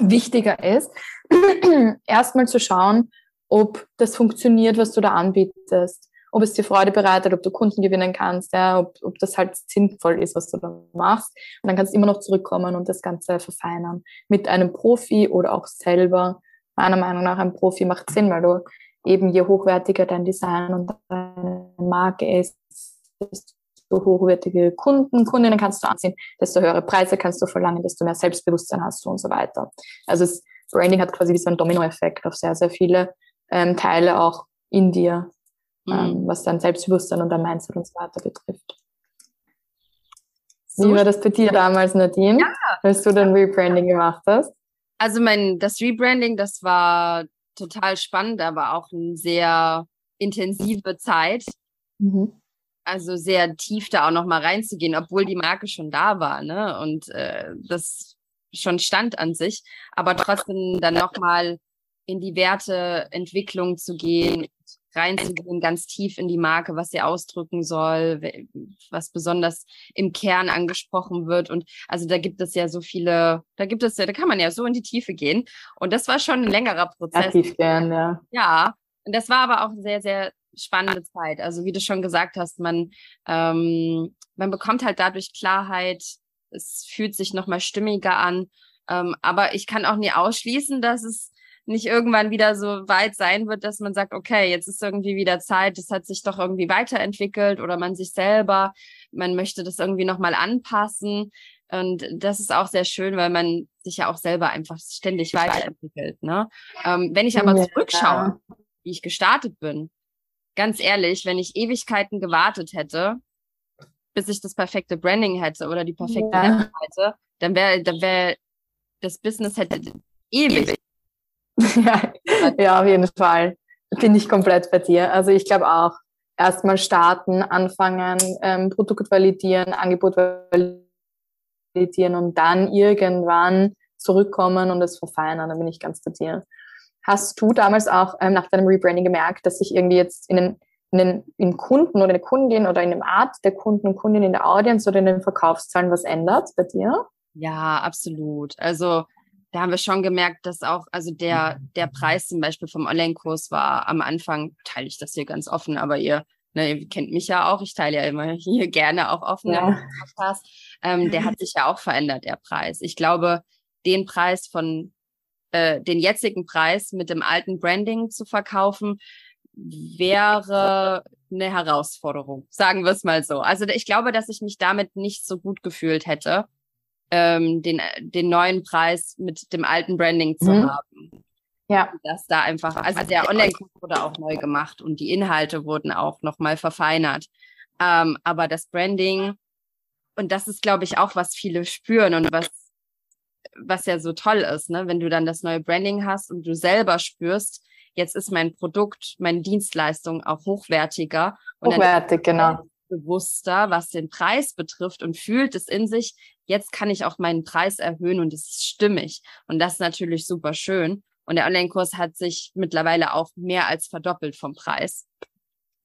wichtiger ist, [CLEARS THROAT] erstmal zu schauen, ob das funktioniert, was du da anbietest, ob es dir Freude bereitet, ob du Kunden gewinnen kannst, ja, ob, ob das halt sinnvoll ist, was du da machst. Und dann kannst du immer noch zurückkommen und das Ganze verfeinern. Mit einem Profi oder auch selber. Meiner Meinung nach, ein Profi macht Sinn, weil du eben je hochwertiger dein Design und deine Marke ist, desto hochwertige Kunden, Kundinnen kannst du anziehen, desto höhere Preise kannst du verlangen, desto mehr Selbstbewusstsein hast du und so weiter. Also das Branding hat quasi wie so einen Dominoeffekt auf sehr, sehr viele ähm, Teile auch in dir, mhm. ähm, was dein Selbstbewusstsein und dein Mindset und so weiter betrifft. Wie war das bei dir damals, Nadine, ja. als du dein Rebranding gemacht hast? Also mein, das Rebranding, das war total spannend, aber auch eine sehr intensive Zeit. Mhm also sehr tief da auch noch mal reinzugehen, obwohl die Marke schon da war, ne? Und äh, das schon stand an sich, aber trotzdem dann noch mal in die Werteentwicklung zu gehen, reinzugehen, ganz tief in die Marke, was sie ausdrücken soll, was besonders im Kern angesprochen wird. Und also da gibt es ja so viele, da gibt es ja, da kann man ja so in die Tiefe gehen. Und das war schon ein längerer Prozess. Ja, tief gern, ja. Ja. Und das war aber auch sehr, sehr spannende Zeit. Also wie du schon gesagt hast, man, ähm, man bekommt halt dadurch Klarheit, es fühlt sich nochmal stimmiger an. Ähm, aber ich kann auch nie ausschließen, dass es nicht irgendwann wieder so weit sein wird, dass man sagt, okay, jetzt ist irgendwie wieder Zeit, das hat sich doch irgendwie weiterentwickelt oder man sich selber, man möchte das irgendwie nochmal anpassen. Und das ist auch sehr schön, weil man sich ja auch selber einfach ständig weiterentwickelt. Ne? Ähm, wenn ich aber zurückschaue, wie ich gestartet bin, ganz ehrlich, wenn ich Ewigkeiten gewartet hätte, bis ich das perfekte Branding hätte oder die perfekte ja. Webseite, dann wäre dann wäre das Business hätte ewig. Ja, ja, auf jeden Fall. Bin ich komplett bei dir. Also ich glaube auch, erstmal starten, anfangen, ähm, Produkt validieren, Angebot validieren und dann irgendwann zurückkommen und es verfeinern. Da bin ich ganz bei dir. Hast du damals auch ähm, nach deinem Rebranding gemerkt, dass sich irgendwie jetzt in den, in den in Kunden oder in der Kundin oder in dem Art der Kunden und Kundinnen in der Audience oder in den Verkaufszahlen was ändert bei dir? Ja, absolut. Also da haben wir schon gemerkt, dass auch, also der, der Preis zum Beispiel vom Online-Kurs war am Anfang, teile ich das hier ganz offen, aber ihr, ne, ihr kennt mich ja auch, ich teile ja immer [LAUGHS] hier gerne auch offen ja. Ähm, der hat [LAUGHS] sich ja auch verändert, der Preis. Ich glaube, den Preis von äh, den jetzigen Preis mit dem alten Branding zu verkaufen, wäre eine Herausforderung, sagen wir es mal so. Also ich glaube, dass ich mich damit nicht so gut gefühlt hätte, ähm, den, den neuen Preis mit dem alten Branding zu mhm. haben. Ja. Dass da einfach, also der Online-Kurs wurde auch neu gemacht und die Inhalte wurden auch nochmal verfeinert. Ähm, aber das Branding, und das ist, glaube ich, auch, was viele spüren und was was ja so toll ist, ne? wenn du dann das neue Branding hast und du selber spürst, jetzt ist mein Produkt, meine Dienstleistung auch hochwertiger. Und Hochwertig, genau. Bewusster, was den Preis betrifft und fühlt es in sich, jetzt kann ich auch meinen Preis erhöhen und es ist stimmig. Und das ist natürlich super schön. Und der Online-Kurs hat sich mittlerweile auch mehr als verdoppelt vom Preis.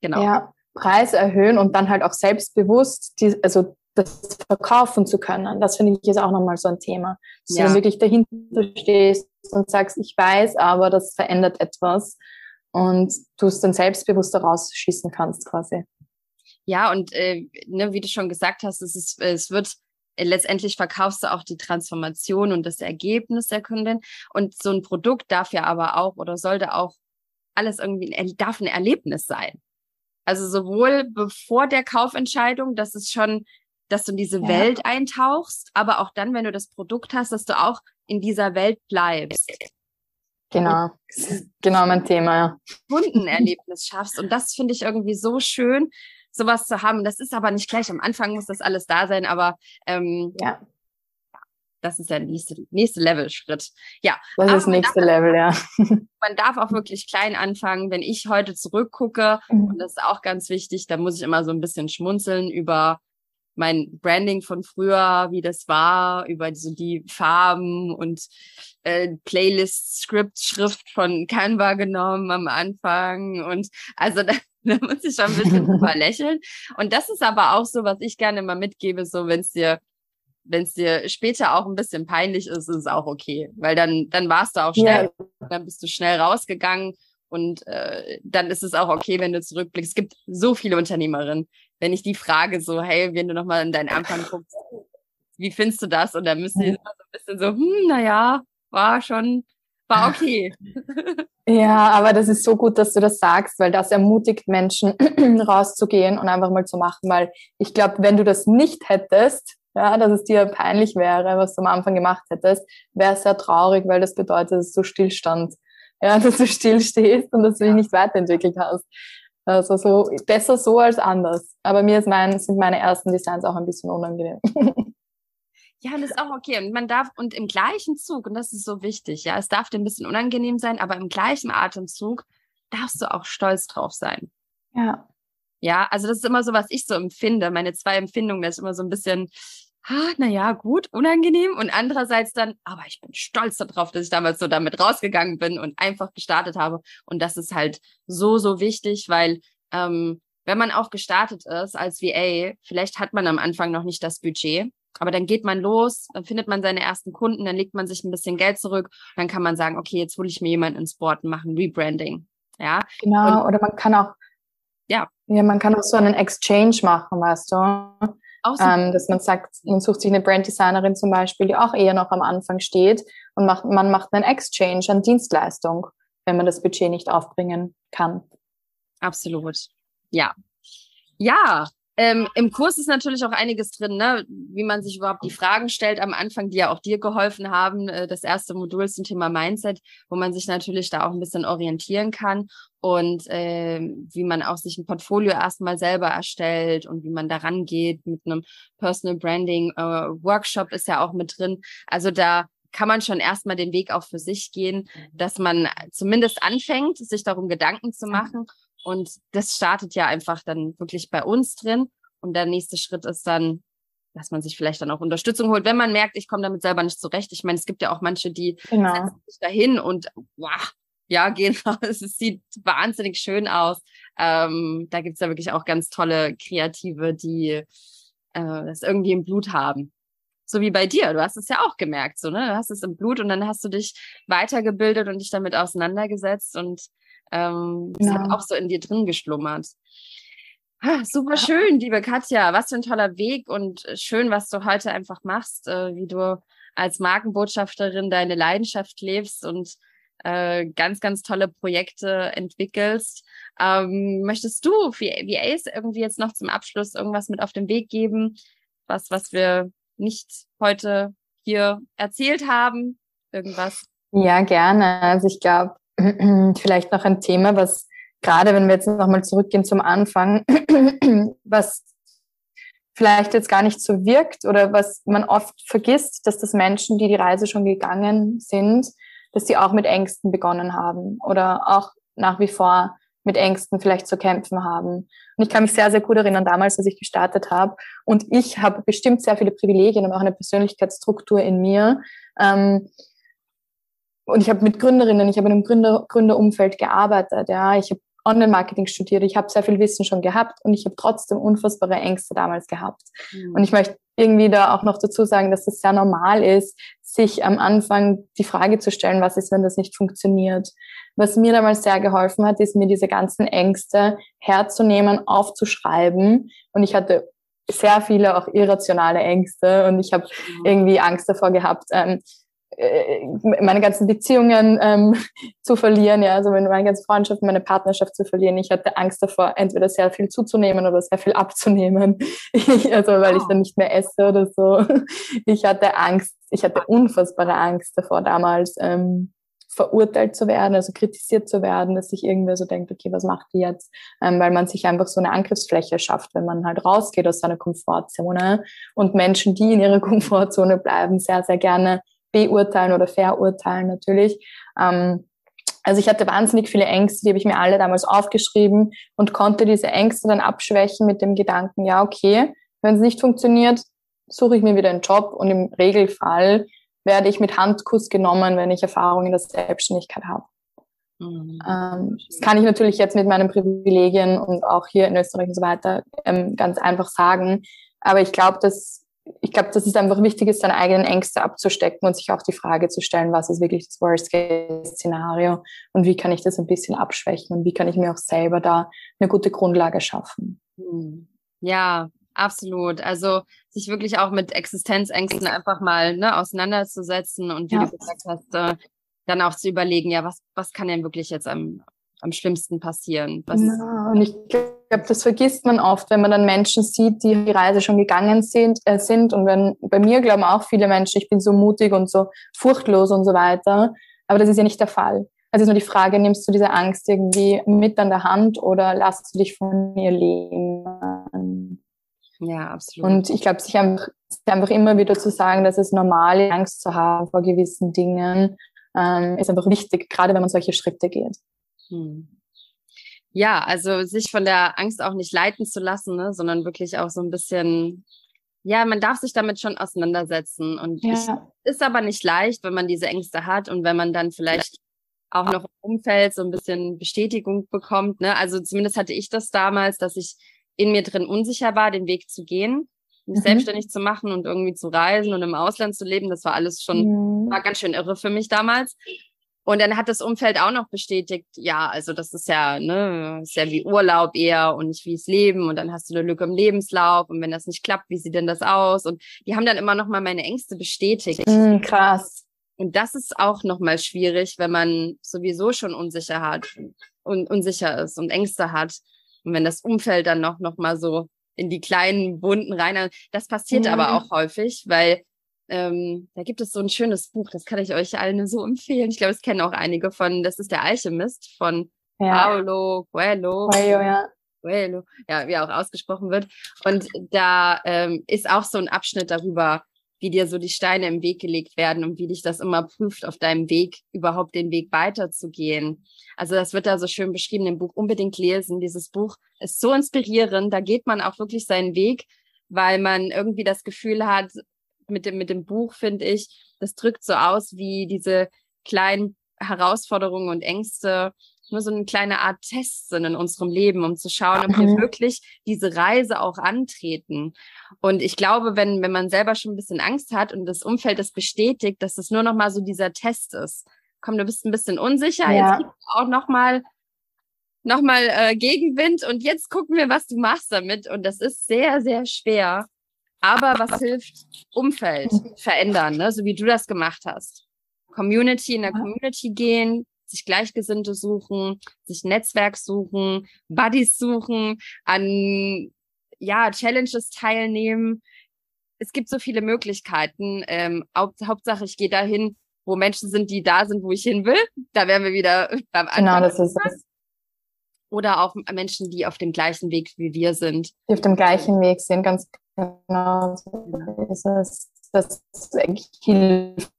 Genau. Ja, Preis erhöhen und dann halt auch selbstbewusst, die, also das verkaufen zu können. Das finde ich ist auch nochmal so ein Thema. Dass ja. du wirklich dahinter stehst und sagst, ich weiß, aber das verändert etwas und du es dann selbstbewusst rausschießen kannst quasi. Ja, und äh, ne, wie du schon gesagt hast, es, ist, es wird äh, letztendlich verkaufst du auch die Transformation und das Ergebnis der Kundin. Und so ein Produkt darf ja aber auch oder sollte auch alles irgendwie, darf ein Erlebnis sein. Also sowohl bevor der Kaufentscheidung, dass es schon dass du in diese ja. Welt eintauchst, aber auch dann, wenn du das Produkt hast, dass du auch in dieser Welt bleibst. Genau, genau mein Thema, ja. Kundenerlebnis schaffst. Und das finde ich irgendwie so schön, sowas zu haben. Das ist aber nicht gleich. Am Anfang muss das alles da sein, aber ähm, ja. Das ist der nächste, nächste Level-Schritt. Ja. Das ist das nächste darf, Level, ja. [LAUGHS] Man darf auch wirklich klein anfangen. Wenn ich heute zurückgucke, mhm. und das ist auch ganz wichtig, da muss ich immer so ein bisschen schmunzeln über mein Branding von früher, wie das war, über so die Farben und äh, Playlist, Script, Schrift von Canva genommen am Anfang. Und also da, [LAUGHS] da muss ich schon ein bisschen drüber [LAUGHS] lächeln. Und das ist aber auch so, was ich gerne mal mitgebe, so wenn es dir wenn es dir später auch ein bisschen peinlich ist, ist es auch okay, weil dann dann warst du auch schnell, ja. dann bist du schnell rausgegangen und äh, dann ist es auch okay, wenn du zurückblickst. Es gibt so viele Unternehmerinnen, wenn ich die frage, so, hey, wenn du nochmal in deinen Anfang guckst, wie findest du das? Und dann müssen die immer so ein bisschen so, hm, naja, war schon, war okay. Ja, aber das ist so gut, dass du das sagst, weil das ermutigt Menschen [CLEARS THROAT] rauszugehen und einfach mal zu machen, weil ich glaube, wenn du das nicht hättest, ja, dass es dir peinlich wäre, was du am Anfang gemacht hättest, wäre es sehr traurig, weil das bedeutet, dass du Stillstand, ja, [LAUGHS] dass du stillstehst und dass du dich nicht weiterentwickelt hast. Also so besser so als anders. Aber mir ist mein, sind meine ersten Designs auch ein bisschen unangenehm. [LAUGHS] Ja, das ist auch okay. Und man darf, und im gleichen Zug, und das ist so wichtig, ja, es darf dir ein bisschen unangenehm sein, aber im gleichen Atemzug darfst du auch stolz drauf sein. Ja. Ja, also das ist immer so, was ich so empfinde. Meine zwei Empfindungen, das ist immer so ein bisschen, ah, naja, gut, unangenehm. Und andererseits dann, aber ich bin stolz darauf, dass ich damals so damit rausgegangen bin und einfach gestartet habe. Und das ist halt so, so wichtig, weil ähm, wenn man auch gestartet ist als VA, vielleicht hat man am Anfang noch nicht das Budget, aber dann geht man los, dann findet man seine ersten Kunden, dann legt man sich ein bisschen Geld zurück, dann kann man sagen, okay, jetzt hole ich mir jemanden ins Board und mache ein Rebranding. Ja. Genau, und, oder man kann auch, ja. Ja, man kann auch so einen Exchange machen, weißt du. Ähm, dass man sagt, man sucht sich eine Branddesignerin zum Beispiel, die auch eher noch am Anfang steht und macht, man macht einen Exchange an Dienstleistung, wenn man das Budget nicht aufbringen kann. Absolut. Ja. Ja, Ähm, Im Kurs ist natürlich auch einiges drin, ne? wie man sich überhaupt die Fragen stellt am Anfang, die ja auch dir geholfen haben. Äh, das erste Modul ist zum Thema Mindset, wo man sich natürlich da auch ein bisschen orientieren kann und äh, wie man auch sich ein Portfolio erstmal selber erstellt und wie man da rangeht mit einem Personal Branding äh, Workshop ist ja auch mit drin. Also da kann man schon erstmal den Weg auch für sich gehen, dass man zumindest anfängt, sich darum Gedanken zu machen und das startet ja einfach dann wirklich bei uns drin. Und der nächste Schritt ist dann, dass man sich vielleicht dann auch Unterstützung holt, wenn man merkt, ich komme damit selber nicht zurecht. Ich meine, es gibt ja auch manche, die genau. setzen sich dahin und wow, ja, gehen [LAUGHS] raus. Es sieht wahnsinnig schön aus. Ähm, da gibt's ja wirklich auch ganz tolle Kreative, die äh, das irgendwie im Blut haben. So wie bei dir. Du hast es ja auch gemerkt, so, ne? Du hast es im Blut und dann hast du dich weitergebildet und dich damit auseinandergesetzt und ähm, das hat auch so in dir drin geschlummert. Ah, super schön, liebe Katja. Was für ein toller Weg und schön, was du heute einfach machst, äh, wie du als Markenbotschafterin deine Leidenschaft lebst und äh, ganz, ganz tolle Projekte entwickelst. Ähm, möchtest du VAs irgendwie jetzt noch zum Abschluss irgendwas mit auf den Weg geben, was, was wir nicht heute hier erzählt haben? Irgendwas? Ja, gerne. Also ich glaube, [CLEARS THROAT] vielleicht noch ein Thema, was gerade wenn wir jetzt nochmal zurückgehen zum Anfang, [CLEARS THROAT] was vielleicht jetzt gar nicht so wirkt oder was man oft vergisst, dass das Menschen, die die Reise schon gegangen sind, dass sie auch mit Ängsten begonnen haben oder auch nach wie vor mit Ängsten vielleicht zu kämpfen haben. Und ich kann mich sehr, sehr gut erinnern, damals, als ich gestartet habe. Und ich habe bestimmt sehr viele Privilegien und auch eine Persönlichkeitsstruktur in mir, ähm, und ich habe mit Gründerinnen, ich habe in einem Gründer, Gründerumfeld gearbeitet, ja, ich habe Online-Marketing studiert, ich habe sehr viel Wissen schon gehabt und ich habe trotzdem unfassbare Ängste damals gehabt. Mhm. Und ich möchte irgendwie da auch noch dazu sagen, dass es sehr normal ist, sich am Anfang die Frage zu stellen, was ist, wenn das nicht funktioniert. Was mir damals sehr geholfen hat, ist mir diese ganzen Ängste herzunehmen, aufzuschreiben. Und ich hatte sehr viele auch irrationale Ängste und ich habe mhm. irgendwie Angst davor gehabt, ähm, äh, meine ganzen Beziehungen ähm, [LAUGHS] zu verlieren, ja, also meine ganze Freundschaft, meine Partnerschaft zu verlieren. Ich hatte Angst davor, entweder sehr viel zuzunehmen oder sehr viel [LAUGHS] abzunehmen. Ich, [LAUGHS] also weil ich dann nicht mehr esse oder so. Ich hatte Angst, ich hatte unfassbare Angst davor damals, ähm, verurteilt zu werden, also kritisiert zu werden, dass sich irgendwer so denkt, okay, was macht die jetzt? Ähm, weil man sich einfach so eine Angriffsfläche schafft, wenn man halt rausgeht aus seiner Komfortzone und Menschen, die in ihrer Komfortzone bleiben, sehr, sehr gerne beurteilen oder verurteilen natürlich. Ähm, also ich hatte wahnsinnig viele Ängste, die habe ich mir alle damals aufgeschrieben und konnte diese Ängste dann abschwächen mit dem Gedanken, ja, okay, wenn es nicht funktioniert, suche ich mir wieder einen Job und im Regelfall werde ich mit Handkuss genommen, wenn ich Erfahrung in der Selbstständigkeit habe. Mhm. Ähm, das kann ich natürlich jetzt mit meinen Privilegien und auch hier in Österreich und so weiter ähm, ganz einfach sagen. Aber ich glaube, dass ich glaube, dass es einfach wichtig ist, seine eigenen Ängste abzustecken und sich auch die Frage zu stellen, was ist wirklich das Worst-Case-Szenario und wie kann ich das ein bisschen abschwächen und wie kann ich mir auch selber da eine gute Grundlage schaffen. Hm. Ja, absolut. Also sich wirklich auch mit Existenzängsten einfach mal ne, auseinanderzusetzen und wie ja. du gesagt hast, äh, dann auch zu überlegen, ja, was, was kann denn wirklich jetzt am, am schlimmsten passieren? Was ja, und ich glaube, das vergisst man oft, wenn man dann Menschen sieht, die die Reise schon gegangen sind. Äh, sind. Und wenn bei mir glauben auch viele Menschen, ich bin so mutig und so furchtlos und so weiter. Aber das ist ja nicht der Fall. Also ist nur die Frage, nimmst du diese Angst irgendwie mit an der Hand oder lässt du dich von ihr leben? Ja, absolut. Und ich glaube, sich einfach, sich einfach immer wieder zu sagen, dass es normal ist, Angst zu haben vor gewissen Dingen, ähm, ist einfach wichtig, gerade wenn man solche Schritte geht. Hm. Ja, also sich von der Angst auch nicht leiten zu lassen, ne, sondern wirklich auch so ein bisschen, ja, man darf sich damit schon auseinandersetzen. Und ja. ich, ist aber nicht leicht, wenn man diese Ängste hat und wenn man dann vielleicht auch noch im Umfeld so ein bisschen Bestätigung bekommt. Ne? Also zumindest hatte ich das damals, dass ich in mir drin unsicher war, den Weg zu gehen, mich mhm. selbstständig zu machen und irgendwie zu reisen und im Ausland zu leben. Das war alles schon, mhm. war ganz schön irre für mich damals. Und dann hat das Umfeld auch noch bestätigt, ja, also das ist ja, ne, ist ja wie Urlaub eher und nicht wie es Leben. Und dann hast du eine Lücke im Lebenslauf und wenn das nicht klappt, wie sieht denn das aus? Und die haben dann immer noch mal meine Ängste bestätigt. Mm, krass. Und das ist auch noch mal schwierig, wenn man sowieso schon unsicher hat und unsicher ist und Ängste hat. Und wenn das Umfeld dann noch, noch mal so in die kleinen Wunden rein. Das passiert ja. aber auch häufig, weil ähm, da gibt es so ein schönes Buch, das kann ich euch allen so empfehlen. Ich glaube, es kennen auch einige von, das ist der Alchemist von ja. Paulo Coelho. Coelho, ja. Coelho, ja, wie auch ausgesprochen wird. Und da ähm, ist auch so ein Abschnitt darüber, wie dir so die Steine im Weg gelegt werden und wie dich das immer prüft, auf deinem Weg überhaupt den Weg weiterzugehen. Also das wird da so schön beschrieben im Buch. Unbedingt lesen. Dieses Buch ist so inspirierend. Da geht man auch wirklich seinen Weg, weil man irgendwie das Gefühl hat, mit dem, mit dem Buch finde ich, das drückt so aus, wie diese kleinen Herausforderungen und Ängste nur so eine kleine Art Test sind in unserem Leben, um zu schauen, ob wir mhm. wirklich diese Reise auch antreten. Und ich glaube, wenn, wenn man selber schon ein bisschen Angst hat und das Umfeld das bestätigt, dass es nur noch mal so dieser Test ist. Komm, du bist ein bisschen unsicher, ja. jetzt gibt auch noch mal nochmal äh, Gegenwind und jetzt gucken wir, was du machst damit. Und das ist sehr, sehr schwer. Aber was hilft? Umfeld verändern, ne? so wie du das gemacht hast. Community in der Community gehen, sich Gleichgesinnte suchen, sich Netzwerk suchen, Buddies suchen, an ja, Challenges teilnehmen. Es gibt so viele Möglichkeiten. Ähm, Haupt, Hauptsache, ich gehe dahin, wo Menschen sind, die da sind, wo ich hin will. Da wären wir wieder beim Anfang. Genau, das ist es. Oder auch Menschen, die auf dem gleichen Weg wie wir sind. Die auf dem gleichen Weg sind, ganz genau. So ist es. Das hilft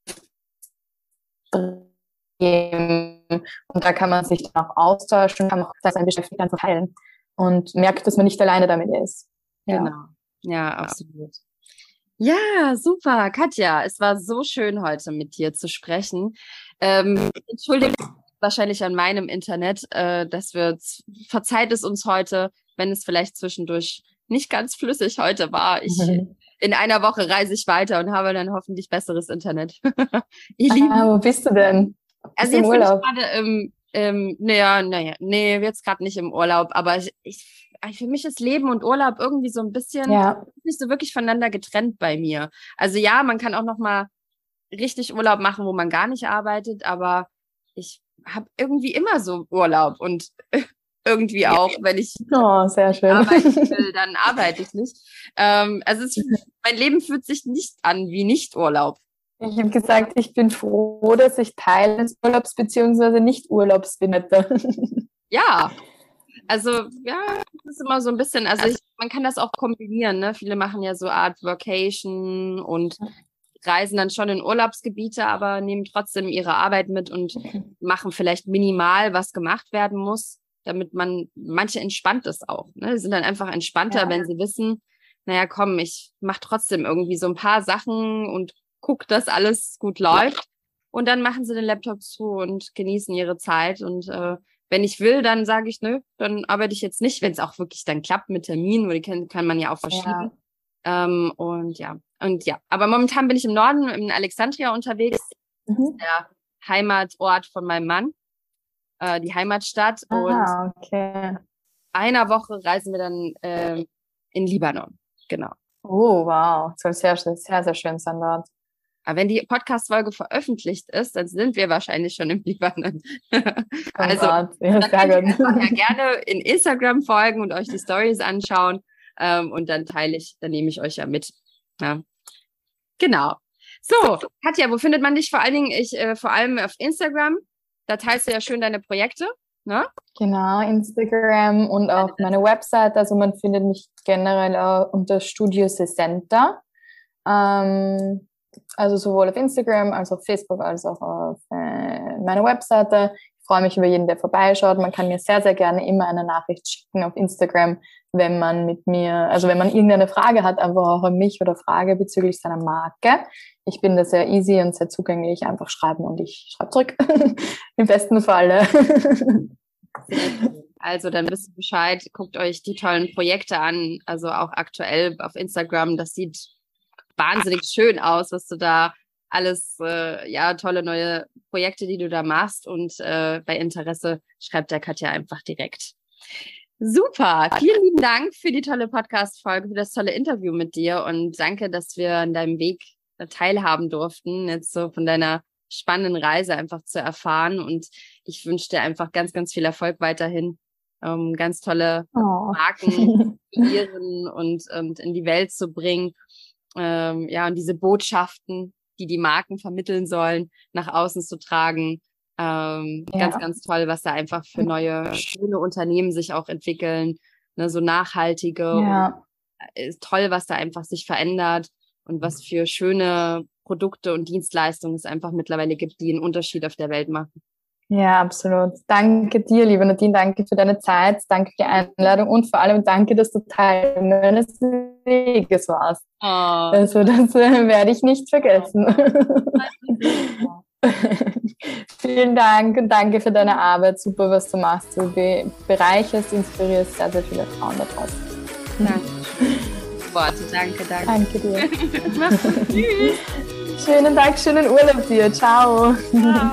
und da kann man sich dann auch austauschen, kann auch sein Beschäftigt dann verteilen und merkt, dass man nicht alleine damit ist. Ja. Genau. Ja, absolut. Ja, super. Katja, es war so schön heute mit dir zu sprechen. Ähm, Entschuldigung wahrscheinlich an meinem Internet, äh, dass wir, verzeiht es uns heute, wenn es vielleicht zwischendurch nicht ganz flüssig heute war. Ich, [LAUGHS] in einer Woche reise ich weiter und habe dann hoffentlich besseres Internet. [LAUGHS] Ihr Lieben. Ah, wo bist du denn? Also jetzt Urlaub. bin ich gerade im, ähm, naja, naja, nee, jetzt gerade nicht im Urlaub, aber ich, ich, für mich ist Leben und Urlaub irgendwie so ein bisschen ja. nicht so wirklich voneinander getrennt bei mir. Also ja, man kann auch noch mal richtig Urlaub machen, wo man gar nicht arbeitet, aber ich habe irgendwie immer so Urlaub und [LAUGHS] irgendwie auch, wenn ich [LAUGHS] oh, sehr schön. arbeiten [LAUGHS] will, dann arbeite ich nicht. Ähm, also es, mein Leben fühlt sich nicht an wie nicht Urlaub. Ich habe gesagt, ich bin froh, dass ich Teil des Urlaubs bzw. nicht Urlaubs bin. Ja, also ja, das ist immer so ein bisschen, also ich, man kann das auch kombinieren, ne? Viele machen ja so Art Vacation und reisen dann schon in Urlaubsgebiete, aber nehmen trotzdem ihre Arbeit mit und machen vielleicht minimal, was gemacht werden muss, damit man, manche entspannt es auch, ne? Sie sind dann einfach entspannter, ja. wenn sie wissen, naja, komm, ich mache trotzdem irgendwie so ein paar Sachen und guckt, dass alles gut läuft. Und dann machen sie den Laptop zu und genießen ihre Zeit. Und äh, wenn ich will, dann sage ich, nö, dann arbeite ich jetzt nicht, wenn es auch wirklich dann klappt mit Terminen, oder die kann, kann man ja auch verschieben. Ja. Ähm, und ja, und ja, aber momentan bin ich im Norden, in Alexandria unterwegs. Mhm. der Heimatort von meinem Mann, äh, die Heimatstadt. Ah, und okay. einer Woche reisen wir dann äh, in Libanon. Genau. Oh, wow. Soll sehr, sehr, sehr schön sein dort. Aber wenn die Podcast-Folge veröffentlicht ist, dann sind wir wahrscheinlich schon im [LAUGHS] Libanon. also, ja, dann könnt ihr gerne in Instagram folgen und euch die Stories anschauen. Ähm, und dann teile ich, dann nehme ich euch ja mit. Ja. Genau. So, Katja, wo findet man dich vor allen Dingen? Ich, äh, vor allem auf Instagram. Da teilst du ja schön deine Projekte. Ne? Genau, Instagram und auch meine Website. Also man findet mich generell auch unter Studio Sesenta. Ähm, also sowohl auf Instagram als auch auf Facebook als auch auf äh, meiner Webseite. Ich freue mich über jeden, der vorbeischaut. Man kann mir sehr, sehr gerne immer eine Nachricht schicken auf Instagram, wenn man mit mir, also wenn man irgendeine Frage hat, einfach auch an mich oder Frage bezüglich seiner Marke. Ich bin da sehr easy und sehr zugänglich. Einfach schreiben und ich schreibe zurück. [LAUGHS] Im besten Falle. [LAUGHS] Also dann wisst ihr Bescheid, guckt euch die tollen Projekte an, also auch aktuell auf Instagram. Das sieht wahnsinnig schön aus, was du da alles, äh, ja, tolle neue Projekte, die du da machst. Und äh, bei Interesse schreibt der Katja einfach direkt. Super, vielen lieben Dank für die tolle Podcast-Folge, für das tolle Interview mit dir und danke, dass wir an deinem Weg teilhaben durften, jetzt so von deiner spannenden Reise einfach zu erfahren. Und ich wünsche dir einfach ganz, ganz viel Erfolg weiterhin ähm, ganz tolle oh. Marken [LAUGHS] kreieren und, und in die Welt zu bringen. Ähm, ja, und diese Botschaften, die die Marken vermitteln sollen, nach außen zu tragen. Ähm, ja. Ganz, ganz toll, was da einfach für neue, schöne Unternehmen sich auch entwickeln, ne, so nachhaltige. Ja. Ist toll, was da einfach sich verändert und was für schöne Produkte und Dienstleistungen es einfach mittlerweile gibt, die einen Unterschied auf der Welt machen. Ja, absolut. Danke dir, liebe Nadine. Danke für deine Zeit. Danke für die Einladung und vor allem danke, dass du Teil meines Weges warst. Oh. Also, das äh, werde ich nicht vergessen. [LAUGHS] Vielen Dank und danke für deine Arbeit. Super, was du machst. Du be bereicherst, inspirierst sehr, sehr viele Frauen da draußen. Danke. [LAUGHS] Worte, also danke, danke. Danke dir. [LAUGHS] Mach's gut. Tschüss. Schönen Tag, schönen Urlaub dir. Ciao. Ciao.